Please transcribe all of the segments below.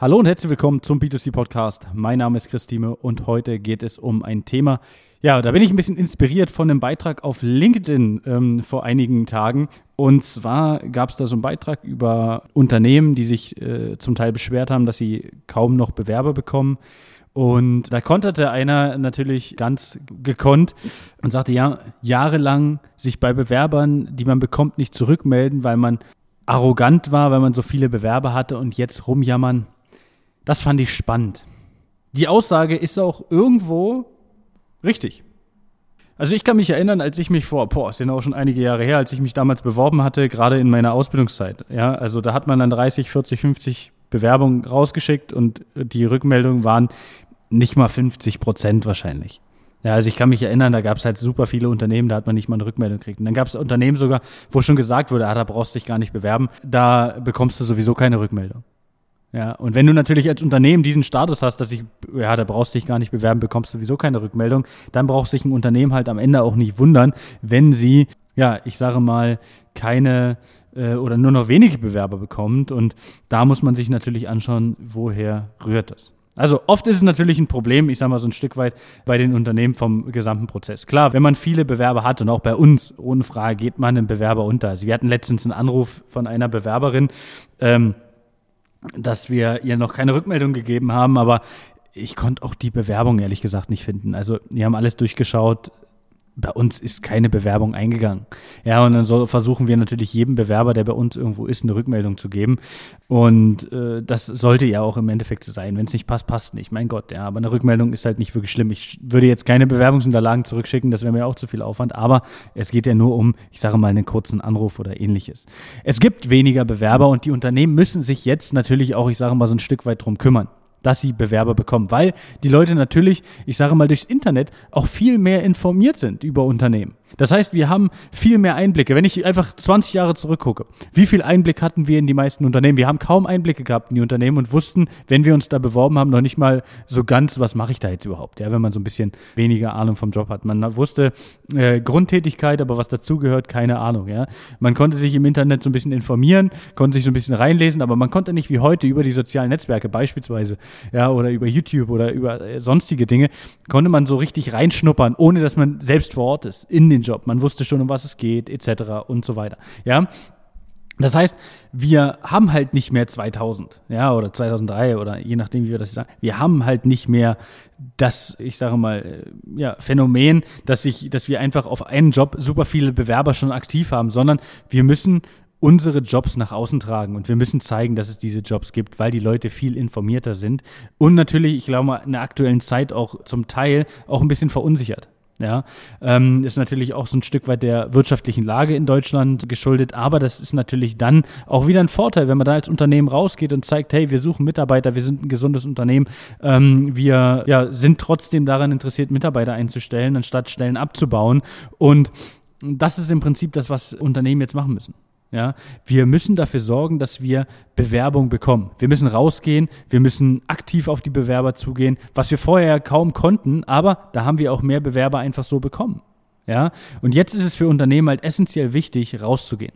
Hallo und herzlich willkommen zum B2C Podcast. Mein Name ist Christine und heute geht es um ein Thema. Ja, da bin ich ein bisschen inspiriert von einem Beitrag auf LinkedIn ähm, vor einigen Tagen. Und zwar gab es da so einen Beitrag über Unternehmen, die sich äh, zum Teil beschwert haben, dass sie kaum noch Bewerber bekommen. Und da konterte einer natürlich ganz gekonnt und sagte, ja, jahrelang sich bei Bewerbern, die man bekommt, nicht zurückmelden, weil man arrogant war, weil man so viele Bewerber hatte und jetzt rumjammern, das fand ich spannend. Die Aussage ist auch irgendwo richtig. Also ich kann mich erinnern, als ich mich vor, boah, sind auch schon einige Jahre her, als ich mich damals beworben hatte, gerade in meiner Ausbildungszeit. Ja, also da hat man dann 30, 40, 50 Bewerbungen rausgeschickt und die Rückmeldungen waren nicht mal 50 Prozent wahrscheinlich. Ja, also ich kann mich erinnern, da gab es halt super viele Unternehmen, da hat man nicht mal eine Rückmeldung gekriegt. Und dann gab es Unternehmen sogar, wo schon gesagt wurde, ah, da brauchst du dich gar nicht bewerben, da bekommst du sowieso keine Rückmeldung. Ja, und wenn du natürlich als Unternehmen diesen Status hast, dass ich, ja, da brauchst du dich gar nicht bewerben, bekommst sowieso keine Rückmeldung, dann braucht sich ein Unternehmen halt am Ende auch nicht wundern, wenn sie, ja, ich sage mal, keine äh, oder nur noch wenige Bewerber bekommt. Und da muss man sich natürlich anschauen, woher rührt das. Also oft ist es natürlich ein Problem, ich sage mal so ein Stück weit bei den Unternehmen vom gesamten Prozess. Klar, wenn man viele Bewerber hat und auch bei uns, ohne Frage, geht man einem Bewerber unter. Also wir hatten letztens einen Anruf von einer Bewerberin, ähm, dass wir ihr noch keine Rückmeldung gegeben haben, aber ich konnte auch die Bewerbung ehrlich gesagt nicht finden. Also wir haben alles durchgeschaut, bei uns ist keine Bewerbung eingegangen. Ja, und dann so versuchen wir natürlich jedem Bewerber, der bei uns irgendwo ist, eine Rückmeldung zu geben. Und äh, das sollte ja auch im Endeffekt so sein. Wenn es nicht passt, passt nicht. Mein Gott, ja, aber eine Rückmeldung ist halt nicht wirklich schlimm. Ich würde jetzt keine Bewerbungsunterlagen zurückschicken, das wäre mir auch zu viel Aufwand. Aber es geht ja nur um, ich sage mal, einen kurzen Anruf oder ähnliches. Es gibt weniger Bewerber und die Unternehmen müssen sich jetzt natürlich auch, ich sage mal, so ein Stück weit drum kümmern dass sie Bewerber bekommen, weil die Leute natürlich, ich sage mal, durchs Internet auch viel mehr informiert sind über Unternehmen. Das heißt, wir haben viel mehr Einblicke. Wenn ich einfach 20 Jahre zurückgucke, wie viel Einblick hatten wir in die meisten Unternehmen? Wir haben kaum Einblicke gehabt in die Unternehmen und wussten, wenn wir uns da beworben haben, noch nicht mal so ganz, was mache ich da jetzt überhaupt? Ja, wenn man so ein bisschen weniger Ahnung vom Job hat. Man wusste äh, Grundtätigkeit, aber was dazugehört, keine Ahnung. Ja, man konnte sich im Internet so ein bisschen informieren, konnte sich so ein bisschen reinlesen, aber man konnte nicht wie heute über die sozialen Netzwerke beispielsweise, ja, oder über YouTube oder über äh, sonstige Dinge, konnte man so richtig reinschnuppern, ohne dass man selbst vor Ort ist in den den Job, man wusste schon, um was es geht, etc. und so weiter. Ja. Das heißt, wir haben halt nicht mehr 2000, ja, oder 2003 oder je nachdem, wie wir das sagen. Wir haben halt nicht mehr das, ich sage mal, äh, ja, Phänomen, dass ich, dass wir einfach auf einen Job super viele Bewerber schon aktiv haben, sondern wir müssen unsere Jobs nach außen tragen und wir müssen zeigen, dass es diese Jobs gibt, weil die Leute viel informierter sind und natürlich, ich glaube mal, in der aktuellen Zeit auch zum Teil auch ein bisschen verunsichert. Ja, ähm, ist natürlich auch so ein Stück weit der wirtschaftlichen Lage in Deutschland geschuldet, aber das ist natürlich dann auch wieder ein Vorteil, wenn man da als Unternehmen rausgeht und zeigt, hey, wir suchen Mitarbeiter, wir sind ein gesundes Unternehmen, ähm, wir ja, sind trotzdem daran interessiert, Mitarbeiter einzustellen, anstatt Stellen abzubauen. Und das ist im Prinzip das, was Unternehmen jetzt machen müssen. Ja, wir müssen dafür sorgen, dass wir Bewerbung bekommen. Wir müssen rausgehen, wir müssen aktiv auf die Bewerber zugehen, was wir vorher kaum konnten, aber da haben wir auch mehr Bewerber einfach so bekommen. Ja, und jetzt ist es für Unternehmen halt essentiell wichtig, rauszugehen.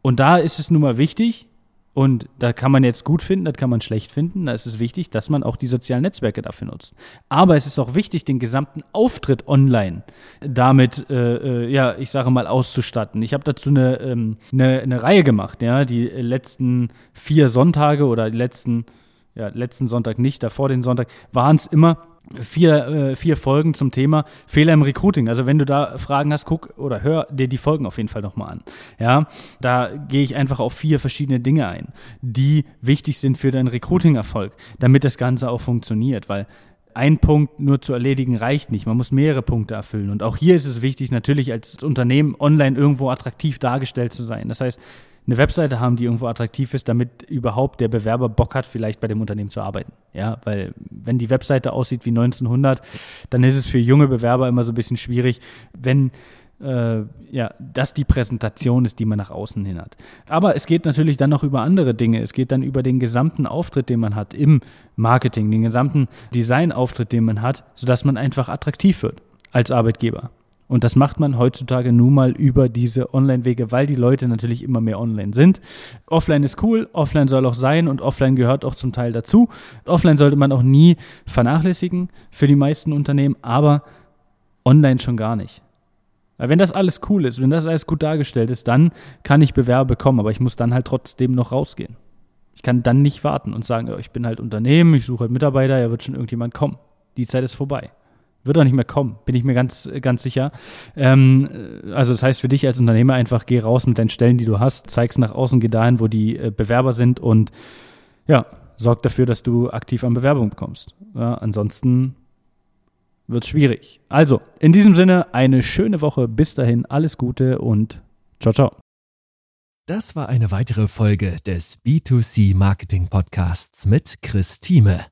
Und da ist es nun mal wichtig, und da kann man jetzt gut finden, das kann man schlecht finden. Da ist es wichtig, dass man auch die sozialen Netzwerke dafür nutzt. Aber es ist auch wichtig, den gesamten Auftritt online damit, äh, äh ja, ich sage mal, auszustatten. Ich habe dazu eine, ähm, eine, eine Reihe gemacht, ja, die letzten vier Sonntage oder die letzten, ja, letzten Sonntag nicht, davor den Sonntag, waren es immer vier, äh, vier Folgen zum Thema Fehler im Recruiting. Also wenn du da Fragen hast, guck oder hör dir die Folgen auf jeden Fall nochmal an. Ja, da gehe ich einfach auf vier verschiedene Dinge ein, die wichtig sind für deinen Recruiting-Erfolg, damit das Ganze auch funktioniert, weil ein Punkt nur zu erledigen reicht nicht. Man muss mehrere Punkte erfüllen. Und auch hier ist es wichtig, natürlich als Unternehmen online irgendwo attraktiv dargestellt zu sein. Das heißt, eine Webseite haben, die irgendwo attraktiv ist, damit überhaupt der Bewerber Bock hat, vielleicht bei dem Unternehmen zu arbeiten. Ja, weil wenn die Webseite aussieht wie 1900, dann ist es für junge Bewerber immer so ein bisschen schwierig, wenn äh, ja, das die Präsentation ist, die man nach außen hin hat. Aber es geht natürlich dann noch über andere Dinge. Es geht dann über den gesamten Auftritt, den man hat im Marketing, den gesamten Designauftritt, den man hat, sodass man einfach attraktiv wird als Arbeitgeber. Und das macht man heutzutage nun mal über diese Online-Wege, weil die Leute natürlich immer mehr online sind. Offline ist cool, offline soll auch sein und offline gehört auch zum Teil dazu. Offline sollte man auch nie vernachlässigen für die meisten Unternehmen, aber online schon gar nicht. Weil wenn das alles cool ist, wenn das alles gut dargestellt ist, dann kann ich Bewerber bekommen, aber ich muss dann halt trotzdem noch rausgehen. Ich kann dann nicht warten und sagen, ich bin halt Unternehmen, ich suche halt Mitarbeiter, ja wird schon irgendjemand kommen. Die Zeit ist vorbei. Wird auch nicht mehr kommen, bin ich mir ganz, ganz sicher. Ähm, also das heißt für dich als Unternehmer einfach, geh raus mit deinen Stellen, die du hast, zeig's nach außen, geh dahin, wo die äh, Bewerber sind und ja, sorg dafür, dass du aktiv an Bewerbung bekommst. Ja, ansonsten wird schwierig. Also, in diesem Sinne, eine schöne Woche. Bis dahin, alles Gute und ciao, ciao. Das war eine weitere Folge des B2C Marketing Podcasts mit Chris Thieme.